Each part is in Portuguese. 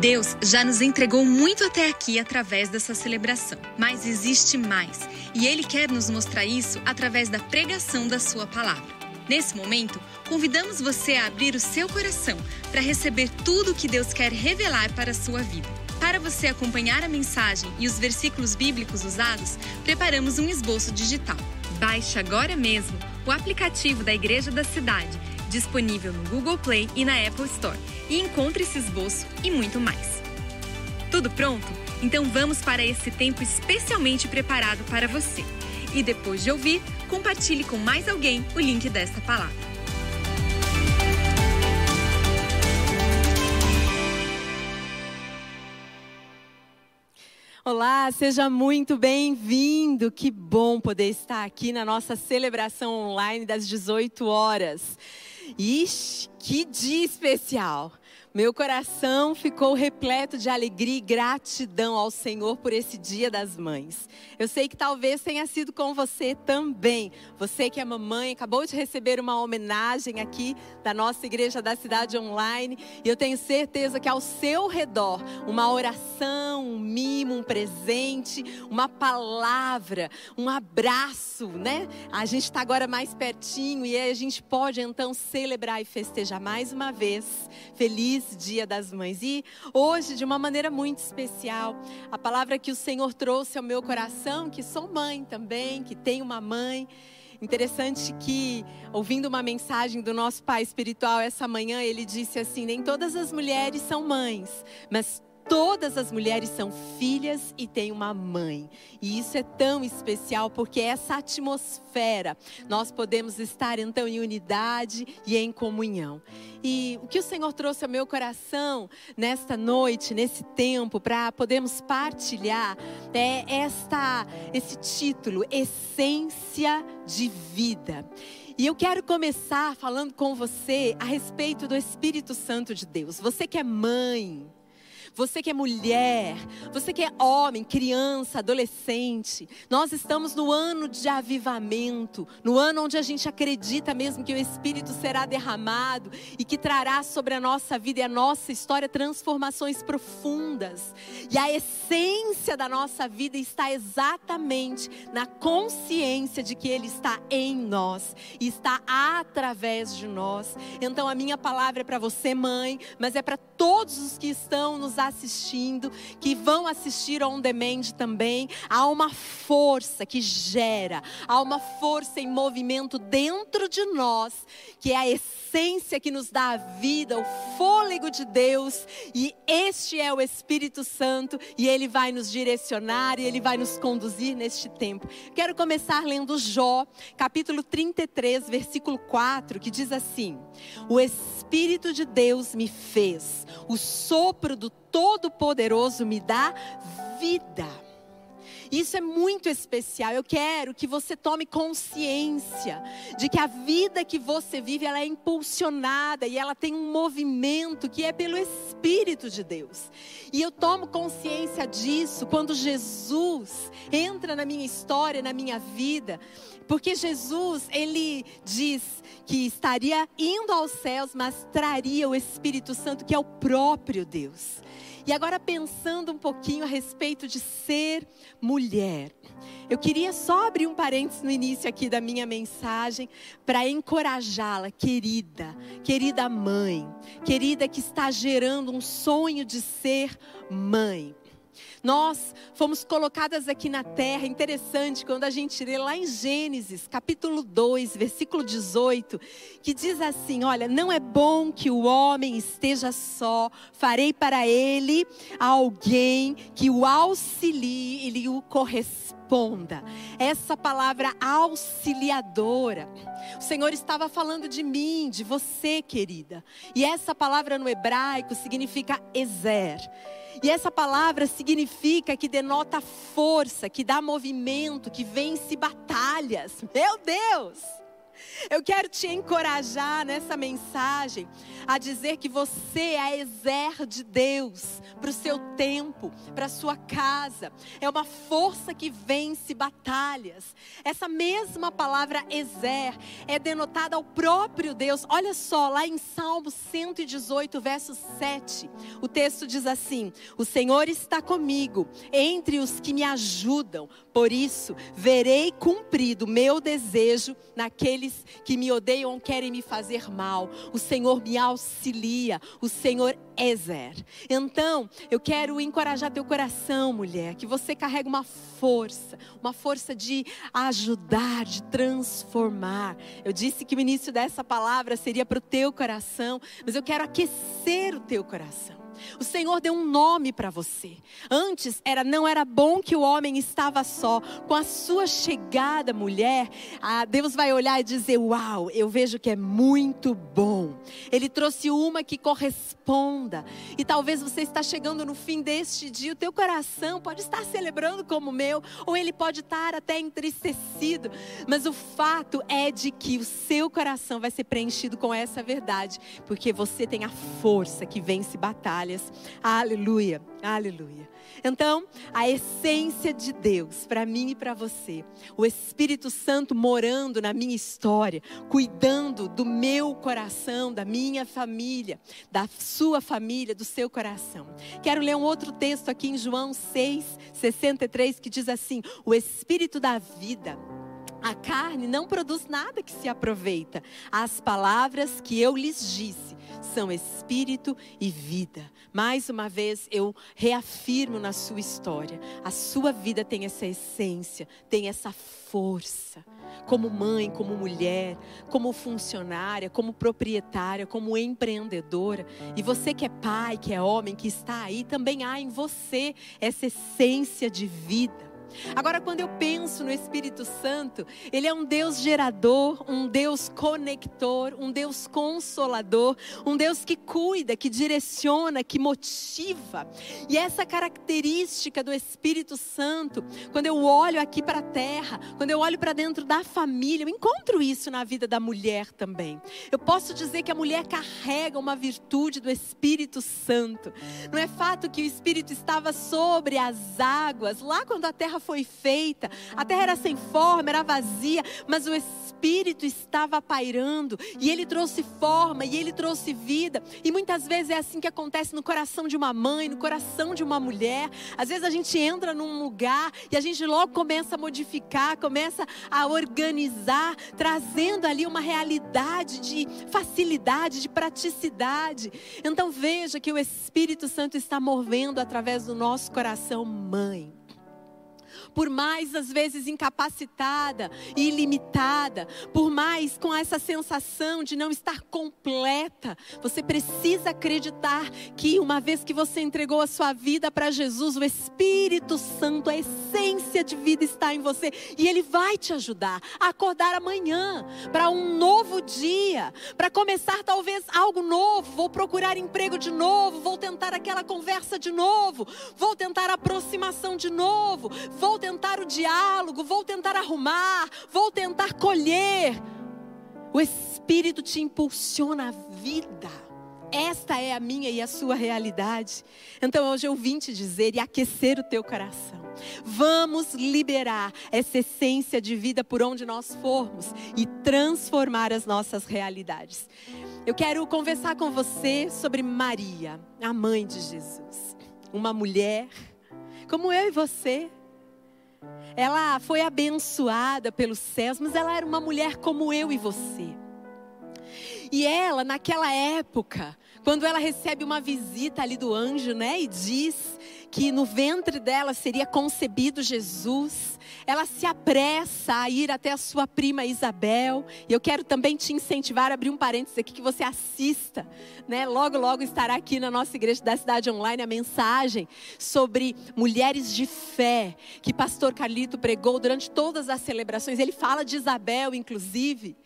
Deus já nos entregou muito até aqui através dessa celebração, mas existe mais, e Ele quer nos mostrar isso através da pregação da Sua palavra. Nesse momento, convidamos você a abrir o seu coração para receber tudo o que Deus quer revelar para a sua vida. Para você acompanhar a mensagem e os versículos bíblicos usados, preparamos um esboço digital. Baixe agora mesmo o aplicativo da Igreja da Cidade disponível no Google Play e na Apple Store, e encontre esse esboço e muito mais. Tudo pronto? Então vamos para esse tempo especialmente preparado para você. E depois de ouvir, compartilhe com mais alguém o link desta palavra. Olá, seja muito bem-vindo. Que bom poder estar aqui na nossa celebração online das 18 horas. Ixi, que dia especial! Meu coração ficou repleto de alegria e gratidão ao Senhor por esse Dia das Mães. Eu sei que talvez tenha sido com você também. Você que é mamãe, acabou de receber uma homenagem aqui da nossa igreja da cidade online. E eu tenho certeza que ao seu redor, uma oração, um mimo, um presente, uma palavra, um abraço, né? A gente está agora mais pertinho e a gente pode então celebrar e festejar mais uma vez. Feliz feliz Dia das Mães. E hoje, de uma maneira muito especial, a palavra que o Senhor trouxe ao meu coração, que sou mãe também, que tenho uma mãe. Interessante que, ouvindo uma mensagem do nosso pai espiritual essa manhã, ele disse assim: Nem todas as mulheres são mães, mas Todas as mulheres são filhas e têm uma mãe. E isso é tão especial porque essa atmosfera nós podemos estar então em unidade e em comunhão. E o que o Senhor trouxe ao meu coração nesta noite, nesse tempo, para podermos partilhar, é esta, esse título, Essência de Vida. E eu quero começar falando com você a respeito do Espírito Santo de Deus. Você que é mãe, você que é mulher, você que é homem, criança, adolescente, nós estamos no ano de avivamento, no ano onde a gente acredita mesmo que o Espírito será derramado e que trará sobre a nossa vida e a nossa história transformações profundas. E a essência da nossa vida está exatamente na consciência de que Ele está em nós está através de nós. Então a minha palavra é para você, mãe, mas é para todos os que estão nos assistindo, que vão assistir on demand também, há uma força que gera, há uma força em movimento dentro de nós, que é a essência que nos dá a vida, o fôlego de Deus, e este é o Espírito Santo, e ele vai nos direcionar e ele vai nos conduzir neste tempo. Quero começar lendo Jó, capítulo 33, versículo 4, que diz assim: O Espírito de Deus me fez, o sopro do Todo-Poderoso me dá vida. Isso é muito especial. Eu quero que você tome consciência de que a vida que você vive, ela é impulsionada e ela tem um movimento que é pelo Espírito de Deus. E eu tomo consciência disso quando Jesus entra na minha história, na minha vida, porque Jesus, ele diz que estaria indo aos céus, mas traria o Espírito Santo, que é o próprio Deus. E agora pensando um pouquinho a respeito de ser mulher. Eu queria só abrir um parênteses no início aqui da minha mensagem para encorajá-la, querida, querida mãe, querida que está gerando um sonho de ser mãe. Nós fomos colocadas aqui na terra, interessante quando a gente lê lá em Gênesis, capítulo 2, versículo 18, que diz assim: Olha, não é bom que o homem esteja só, farei para ele alguém que o auxilie e lhe o corresponda. Essa palavra auxiliadora. O Senhor estava falando de mim, de você, querida. E essa palavra no hebraico significa ezer. E essa palavra significa que denota força, que dá movimento, que vence batalhas. Meu Deus! Eu quero te encorajar nessa mensagem a dizer que você é exer de Deus para o seu tempo, para a sua casa. É uma força que vence batalhas. Essa mesma palavra exer é denotada ao próprio Deus. Olha só, lá em Salmo 118, verso 7, o texto diz assim: O Senhor está comigo entre os que me ajudam. Por isso, verei cumprido meu desejo naqueles que me odeiam querem me fazer mal. O Senhor me auxilia, o Senhor é Zer. Então, eu quero encorajar teu coração, mulher, que você carrega uma força, uma força de ajudar, de transformar. Eu disse que o início dessa palavra seria para o teu coração, mas eu quero aquecer o teu coração. O Senhor deu um nome para você. Antes era não era bom que o homem estava só. Com a sua chegada, mulher, Deus vai olhar e dizer: "Uau, eu vejo que é muito bom". Ele trouxe uma que corresponda. E talvez você está chegando no fim deste dia, o teu coração pode estar celebrando como o meu, ou ele pode estar até entristecido, mas o fato é de que o seu coração vai ser preenchido com essa verdade, porque você tem a força que vence batalha Aleluia, aleluia. Então, a essência de Deus para mim e para você, o Espírito Santo morando na minha história, cuidando do meu coração, da minha família, da sua família, do seu coração. Quero ler um outro texto aqui em João 6, 63, que diz assim: O Espírito da vida. A carne não produz nada que se aproveita. As palavras que eu lhes disse são espírito e vida. Mais uma vez eu reafirmo na sua história, a sua vida tem essa essência, tem essa força. Como mãe, como mulher, como funcionária, como proprietária, como empreendedora. E você que é pai, que é homem, que está aí, também há em você essa essência de vida. Agora, quando eu penso no Espírito Santo, ele é um Deus gerador, um Deus conector, um Deus consolador, um Deus que cuida, que direciona, que motiva. E essa característica do Espírito Santo, quando eu olho aqui para a terra, quando eu olho para dentro da família, eu encontro isso na vida da mulher também. Eu posso dizer que a mulher carrega uma virtude do Espírito Santo. Não é fato que o Espírito estava sobre as águas, lá quando a terra foi feita, a terra era sem forma, era vazia, mas o Espírito estava pairando e ele trouxe forma e ele trouxe vida. E muitas vezes é assim que acontece no coração de uma mãe, no coração de uma mulher. Às vezes a gente entra num lugar e a gente logo começa a modificar, começa a organizar, trazendo ali uma realidade de facilidade, de praticidade. Então veja que o Espírito Santo está movendo através do nosso coração, mãe por mais às vezes incapacitada e ilimitada, por mais com essa sensação de não estar completa, você precisa acreditar que uma vez que você entregou a sua vida para Jesus, o Espírito Santo, a essência de vida está em você e ele vai te ajudar a acordar amanhã para um novo dia, para começar talvez algo novo, vou procurar emprego de novo, vou tentar aquela conversa de novo, vou tentar aproximação de novo, vou tentar o diálogo, vou tentar arrumar, vou tentar colher. O Espírito te impulsiona a vida. Esta é a minha e a sua realidade. Então hoje eu vim te dizer e aquecer o teu coração. Vamos liberar essa essência de vida por onde nós formos e transformar as nossas realidades. Eu quero conversar com você sobre Maria, a mãe de Jesus. Uma mulher como eu e você, ela foi abençoada pelos céus, mas ela era uma mulher como eu e você. E ela, naquela época, quando ela recebe uma visita ali do anjo, né, e diz que no ventre dela seria concebido Jesus, ela se apressa a ir até a sua prima Isabel. E eu quero também te incentivar a abrir um parênteses aqui que você assista, né? Logo, logo estará aqui na nossa igreja da cidade online a mensagem sobre mulheres de fé que pastor Carlito pregou durante todas as celebrações. Ele fala de Isabel, inclusive.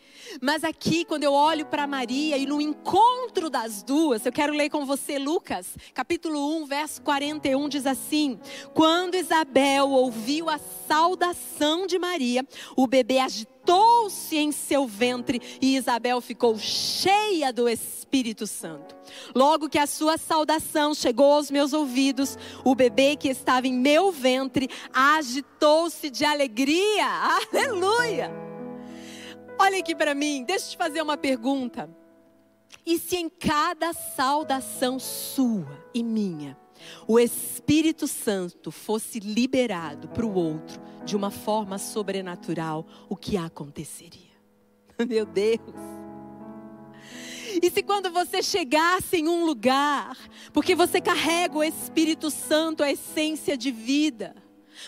Mas aqui, quando eu olho para Maria e no encontro das duas, eu quero ler com você Lucas, capítulo 1, verso 41, diz assim: Quando Isabel ouviu a saudação de Maria, o bebê agitou-se em seu ventre e Isabel ficou cheia do Espírito Santo. Logo que a sua saudação chegou aos meus ouvidos, o bebê que estava em meu ventre agitou-se de alegria. Aleluia! Olha aqui para mim, deixa eu te fazer uma pergunta. E se em cada saudação sua e minha, o Espírito Santo fosse liberado para o outro de uma forma sobrenatural, o que aconteceria? Meu Deus! E se quando você chegasse em um lugar, porque você carrega o Espírito Santo, a essência de vida,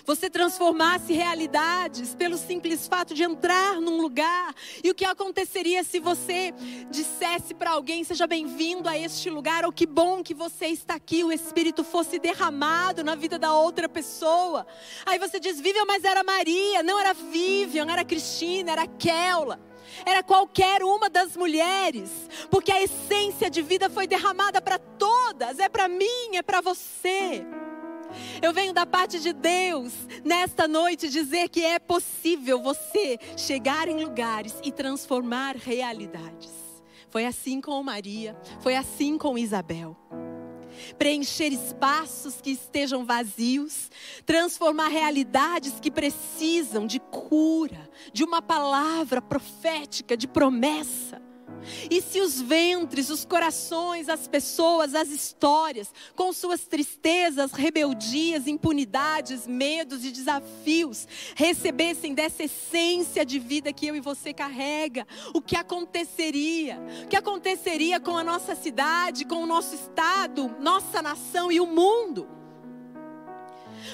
você transformasse realidades pelo simples fato de entrar num lugar. E o que aconteceria se você dissesse para alguém: seja bem-vindo a este lugar, ou que bom que você está aqui, o Espírito fosse derramado na vida da outra pessoa. Aí você diz: Vivian, mas era Maria, não era Vivian, era Cristina, era Kella era qualquer uma das mulheres, porque a essência de vida foi derramada para todas, é para mim, é para você. Eu venho da parte de Deus nesta noite dizer que é possível você chegar em lugares e transformar realidades. Foi assim com Maria, foi assim com Isabel. Preencher espaços que estejam vazios, transformar realidades que precisam de cura, de uma palavra profética, de promessa. E se os ventres, os corações, as pessoas, as histórias, com suas tristezas, rebeldias, impunidades, medos e desafios, recebessem dessa essência de vida que eu e você carrega, o que aconteceria? O que aconteceria com a nossa cidade, com o nosso estado, nossa nação e o mundo?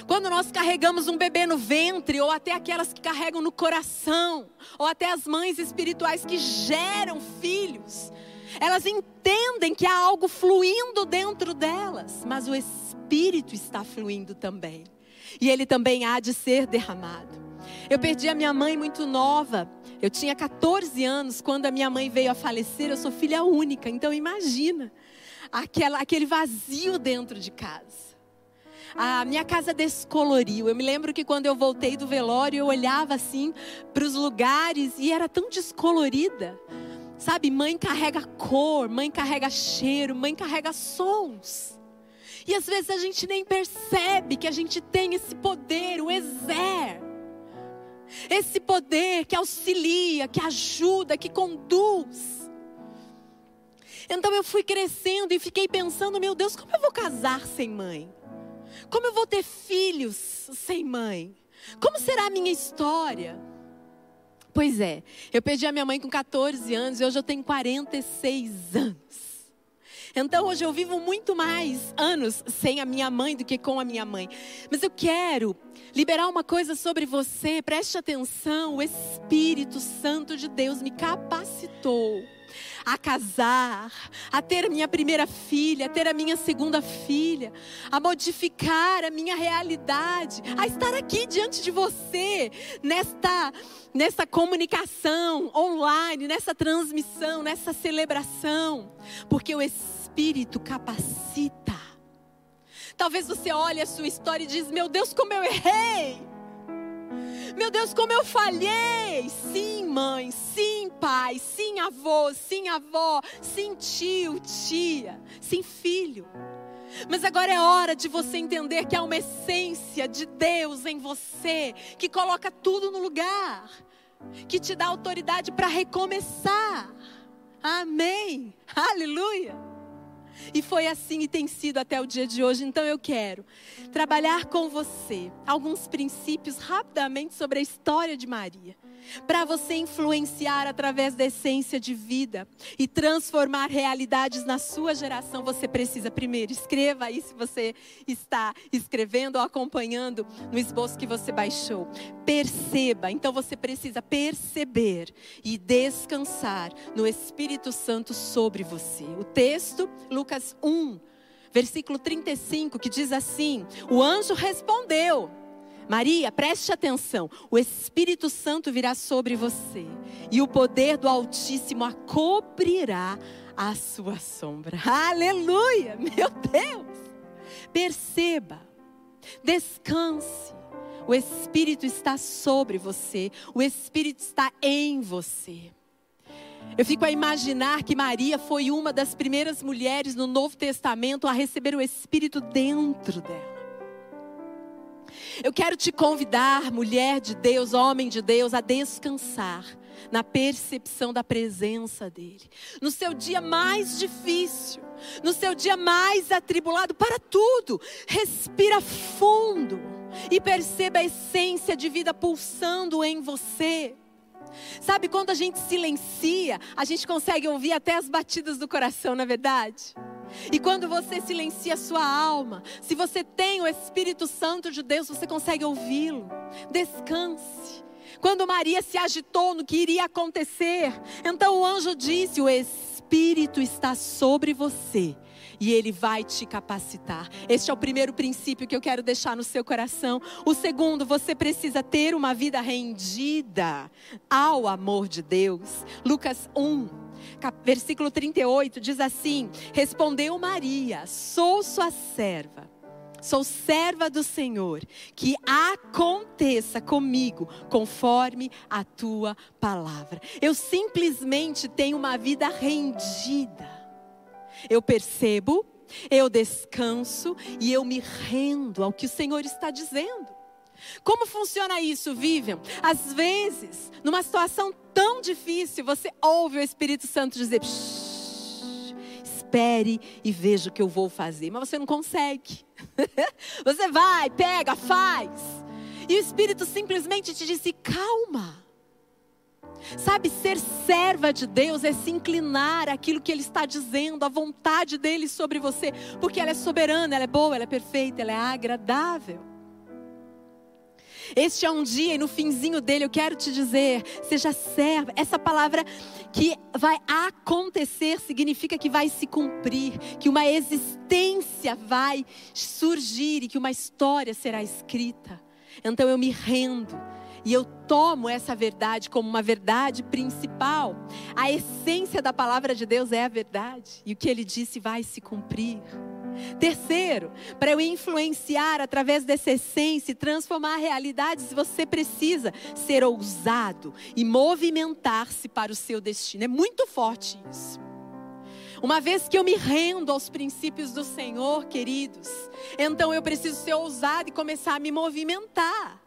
Quando nós carregamos um bebê no ventre, ou até aquelas que carregam no coração, ou até as mães espirituais que geram filhos, elas entendem que há algo fluindo dentro delas, mas o Espírito está fluindo também, e ele também há de ser derramado. Eu perdi a minha mãe muito nova. Eu tinha 14 anos quando a minha mãe veio a falecer. Eu sou filha única, então imagina aquela, aquele vazio dentro de casa a minha casa descoloriu. Eu me lembro que quando eu voltei do velório, eu olhava assim para os lugares e era tão descolorida. Sabe, mãe carrega cor, mãe carrega cheiro, mãe carrega sons. E às vezes a gente nem percebe que a gente tem esse poder, o exer. Esse poder que auxilia, que ajuda, que conduz. Então eu fui crescendo e fiquei pensando, meu Deus, como eu vou casar sem mãe? Como eu vou ter filhos sem mãe? Como será a minha história? Pois é, eu perdi a minha mãe com 14 anos e hoje eu tenho 46 anos. Então hoje eu vivo muito mais anos sem a minha mãe do que com a minha mãe. Mas eu quero liberar uma coisa sobre você, preste atenção: o Espírito Santo de Deus me capacitou a casar, a ter a minha primeira filha, a ter a minha segunda filha, a modificar a minha realidade, a estar aqui diante de você, nesta, nessa comunicação online, nessa transmissão, nessa celebração, porque o Espírito capacita. Talvez você olhe a sua história e diz: Meu Deus, como eu errei! Meu Deus, como eu falhei! Sim, mãe, sim, pai, sim, avô, sim, avó, sim, tio, tia, sim, filho. Mas agora é hora de você entender que há uma essência de Deus em você que coloca tudo no lugar, que te dá autoridade para recomeçar. Amém. Aleluia. E foi assim e tem sido até o dia de hoje. Então eu quero trabalhar com você alguns princípios rapidamente sobre a história de Maria para você influenciar através da essência de vida e transformar realidades na sua geração, você precisa primeiro escreva aí se você está escrevendo ou acompanhando no esboço que você baixou. Perceba, então você precisa perceber e descansar no Espírito Santo sobre você. O texto, Lucas 1, versículo 35, que diz assim: O anjo respondeu Maria, preste atenção: o Espírito Santo virá sobre você, e o poder do Altíssimo a cobrirá a sua sombra. Aleluia! Meu Deus! Perceba, descanse. O Espírito está sobre você, o Espírito está em você. Eu fico a imaginar que Maria foi uma das primeiras mulheres no Novo Testamento a receber o Espírito dentro dela. Eu quero te convidar, mulher de Deus, homem de Deus, a descansar na percepção da presença dEle. No seu dia mais difícil, no seu dia mais atribulado, para tudo, respira fundo e perceba a essência de vida pulsando em você. Sabe quando a gente silencia, a gente consegue ouvir até as batidas do coração, na é verdade? E quando você silencia a sua alma, se você tem o Espírito Santo de Deus, você consegue ouvi-lo. Descanse. Quando Maria se agitou no que iria acontecer, então o anjo disse: O Espírito está sobre você e Ele vai te capacitar. Este é o primeiro princípio que eu quero deixar no seu coração. O segundo, você precisa ter uma vida rendida ao amor de Deus. Lucas 1, versículo 38 diz assim: Respondeu Maria: Sou sua serva. Sou serva do Senhor, que aconteça comigo conforme a tua palavra. Eu simplesmente tenho uma vida rendida eu percebo, eu descanso e eu me rendo ao que o Senhor está dizendo. Como funciona isso, Vivian? Às vezes, numa situação tão difícil, você ouve o Espírito Santo dizer: espere e veja o que eu vou fazer, mas você não consegue. você vai, pega, faz. E o Espírito simplesmente te disse: calma. Sabe, ser serva de Deus é se inclinar àquilo que Ele está dizendo, à vontade dele sobre você, porque ela é soberana, ela é boa, ela é perfeita, ela é agradável. Este é um dia e no finzinho dele eu quero te dizer, seja serva. Essa palavra que vai acontecer significa que vai se cumprir, que uma existência vai surgir e que uma história será escrita. Então eu me rendo e eu tomo essa verdade como uma verdade principal. A essência da palavra de Deus é a verdade. E o que ele disse vai se cumprir. Terceiro, para eu influenciar através dessa essência e transformar realidades, você precisa ser ousado e movimentar-se para o seu destino. É muito forte isso. Uma vez que eu me rendo aos princípios do Senhor, queridos, então eu preciso ser ousado e começar a me movimentar.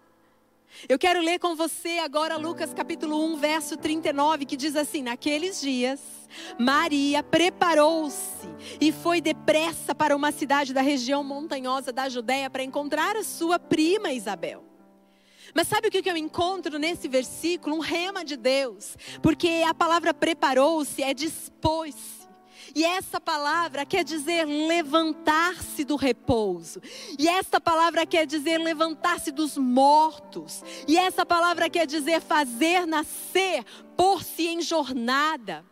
Eu quero ler com você agora Lucas capítulo 1, verso 39, que diz assim: Naqueles dias, Maria preparou-se e foi depressa para uma cidade da região montanhosa da Judéia para encontrar a sua prima Isabel. Mas sabe o que eu encontro nesse versículo? Um rema de Deus. Porque a palavra preparou-se é dispôs-se. E essa palavra quer dizer levantar-se do repouso. E essa palavra quer dizer levantar-se dos mortos. E essa palavra quer dizer fazer nascer, pôr-se em jornada.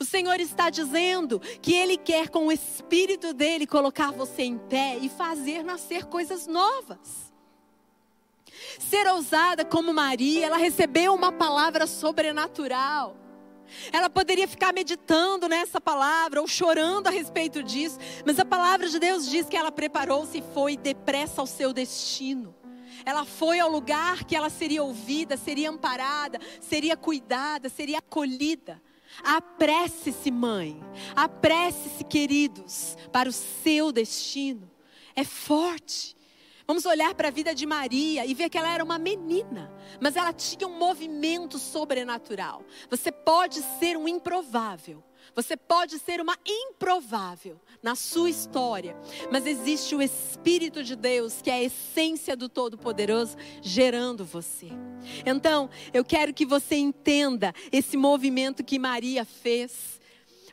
O Senhor está dizendo que Ele quer, com o Espírito dele, colocar você em pé e fazer nascer coisas novas. Ser ousada como Maria, ela recebeu uma palavra sobrenatural. Ela poderia ficar meditando nessa palavra ou chorando a respeito disso, mas a palavra de Deus diz que ela preparou-se e foi depressa ao seu destino. Ela foi ao lugar que ela seria ouvida, seria amparada, seria cuidada, seria acolhida. Apresse-se, mãe. Apresse-se, queridos, para o seu destino. É forte. Vamos olhar para a vida de Maria e ver que ela era uma menina, mas ela tinha um movimento sobrenatural. Você pode ser um improvável, você pode ser uma improvável na sua história, mas existe o Espírito de Deus, que é a essência do Todo-Poderoso, gerando você. Então, eu quero que você entenda esse movimento que Maria fez,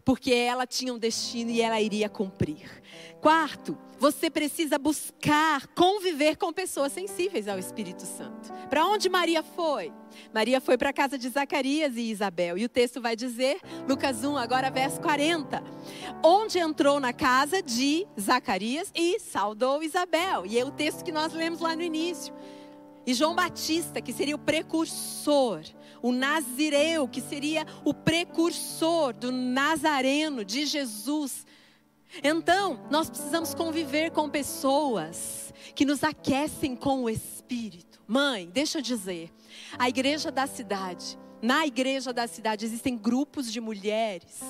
porque ela tinha um destino e ela iria cumprir. Quarto, você precisa buscar conviver com pessoas sensíveis ao Espírito Santo. Para onde Maria foi? Maria foi para a casa de Zacarias e Isabel. E o texto vai dizer, Lucas 1, agora verso 40. Onde entrou na casa de Zacarias e saudou Isabel. E é o texto que nós lemos lá no início. E João Batista, que seria o precursor, o Nazireu, que seria o precursor do Nazareno, de Jesus. Então, nós precisamos conviver com pessoas que nos aquecem com o Espírito. Mãe, deixa eu dizer, a igreja da cidade, na igreja da cidade existem grupos de mulheres,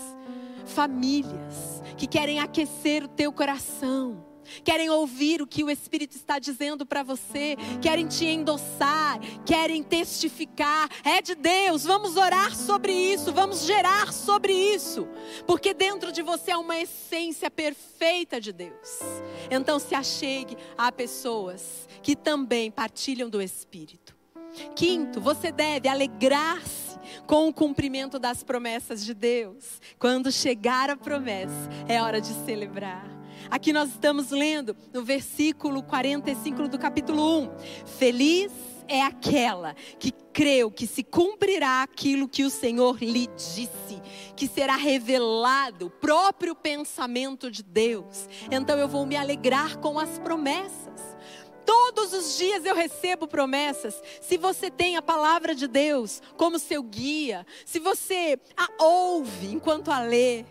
famílias que querem aquecer o teu coração querem ouvir o que o Espírito está dizendo para você, querem te endossar, querem testificar. É de Deus, vamos orar sobre isso, vamos gerar sobre isso, porque dentro de você há uma essência perfeita de Deus. Então se achegue a pessoas que também partilham do Espírito. Quinto, você deve alegrar-se com o cumprimento das promessas de Deus. Quando chegar a promessa, é hora de celebrar. Aqui nós estamos lendo no versículo 45 do capítulo 1. Feliz é aquela que creu que se cumprirá aquilo que o Senhor lhe disse, que será revelado o próprio pensamento de Deus. Então eu vou me alegrar com as promessas. Todos os dias eu recebo promessas. Se você tem a palavra de Deus como seu guia, se você a ouve enquanto a lê,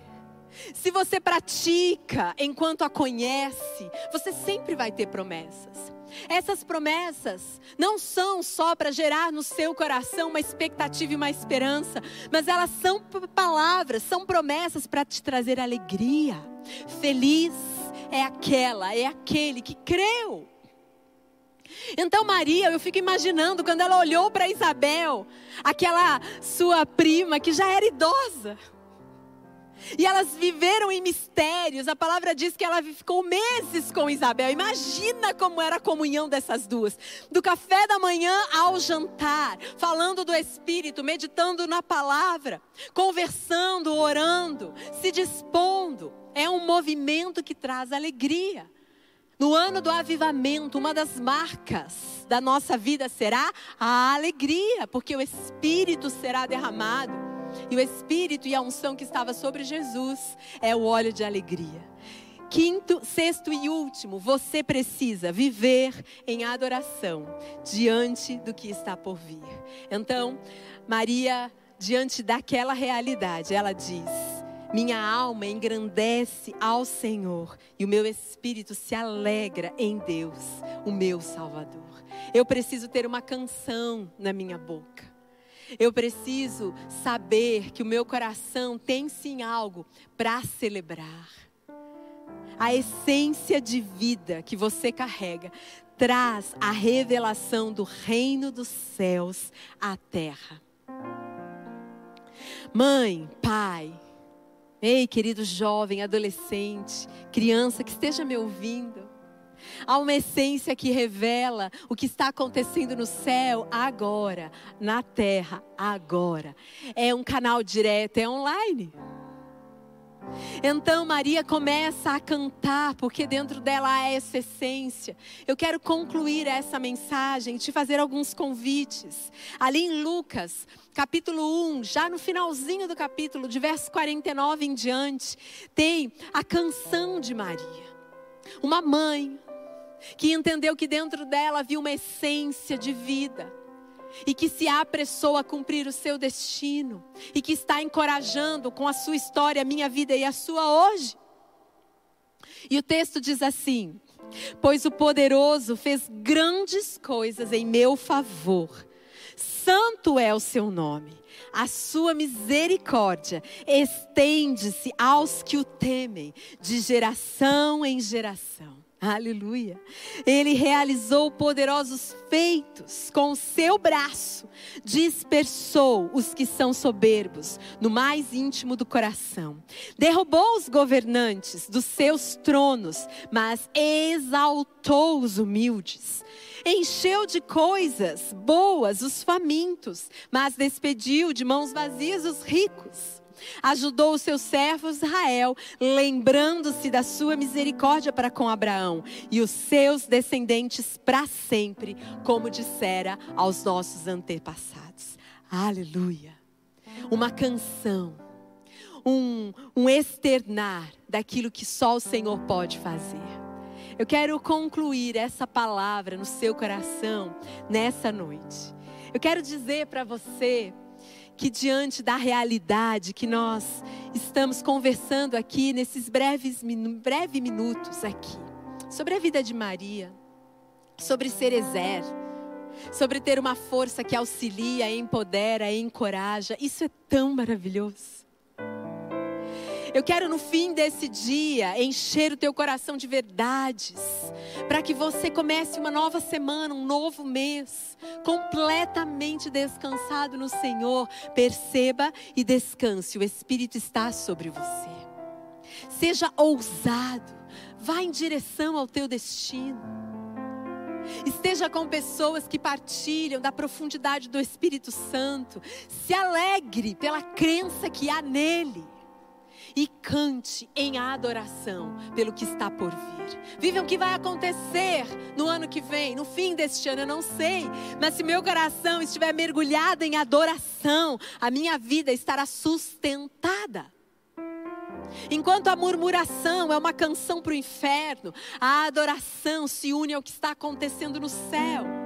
se você pratica enquanto a conhece, você sempre vai ter promessas. Essas promessas não são só para gerar no seu coração uma expectativa e uma esperança, mas elas são palavras, são promessas para te trazer alegria. Feliz é aquela, é aquele que creu. Então, Maria, eu fico imaginando quando ela olhou para Isabel, aquela sua prima que já era idosa. E elas viveram em mistérios. A palavra diz que ela ficou meses com Isabel. Imagina como era a comunhão dessas duas. Do café da manhã ao jantar, falando do Espírito, meditando na palavra, conversando, orando, se dispondo. É um movimento que traz alegria. No ano do avivamento, uma das marcas da nossa vida será a alegria, porque o Espírito será derramado. E o Espírito e a unção que estava sobre Jesus é o óleo de alegria. Quinto, sexto e último, você precisa viver em adoração diante do que está por vir. Então, Maria, diante daquela realidade, ela diz: Minha alma engrandece ao Senhor e o meu espírito se alegra em Deus, o meu Salvador. Eu preciso ter uma canção na minha boca. Eu preciso saber que o meu coração tem sim algo para celebrar. A essência de vida que você carrega traz a revelação do reino dos céus à terra. Mãe, pai, ei, querido jovem, adolescente, criança que esteja me ouvindo, Há uma essência que revela o que está acontecendo no céu agora, na terra agora. É um canal direto, é online. Então Maria começa a cantar, porque dentro dela há essa essência. Eu quero concluir essa mensagem, te fazer alguns convites. Ali em Lucas, capítulo 1, já no finalzinho do capítulo, de verso 49 em diante, tem a canção de Maria. Uma mãe, que entendeu que dentro dela havia uma essência de vida e que se apressou a cumprir o seu destino e que está encorajando com a sua história, a minha vida e a sua hoje. E o texto diz assim: Pois o poderoso fez grandes coisas em meu favor, santo é o seu nome. A sua misericórdia estende-se aos que o temem, de geração em geração. Aleluia. Ele realizou poderosos feitos com o seu braço, dispersou os que são soberbos no mais íntimo do coração. Derrubou os governantes dos seus tronos, mas exaltou os humildes. Encheu de coisas boas os famintos, mas despediu de mãos vazias os ricos ajudou o seu servo Israel, lembrando-se da sua misericórdia para com Abraão e os seus descendentes para sempre, como dissera aos nossos antepassados. Aleluia. Uma canção, um, um externar daquilo que só o Senhor pode fazer. Eu quero concluir essa palavra no seu coração nessa noite. Eu quero dizer para você que diante da realidade que nós estamos conversando aqui nesses breves breve minutos aqui, sobre a vida de Maria, sobre ser Ezer, sobre ter uma força que auxilia, empodera, encoraja. Isso é tão maravilhoso. Eu quero no fim desse dia encher o teu coração de verdades, para que você comece uma nova semana, um novo mês, completamente descansado no Senhor. Perceba e descanse, o Espírito está sobre você. Seja ousado, vá em direção ao teu destino. Esteja com pessoas que partilham da profundidade do Espírito Santo. Se alegre pela crença que há nele e cante em adoração pelo que está por vir. Vivam o que vai acontecer no ano que vem, no fim deste ano, eu não sei, mas se meu coração estiver mergulhado em adoração, a minha vida estará sustentada. Enquanto a murmuração é uma canção para o inferno, a adoração se une ao que está acontecendo no céu.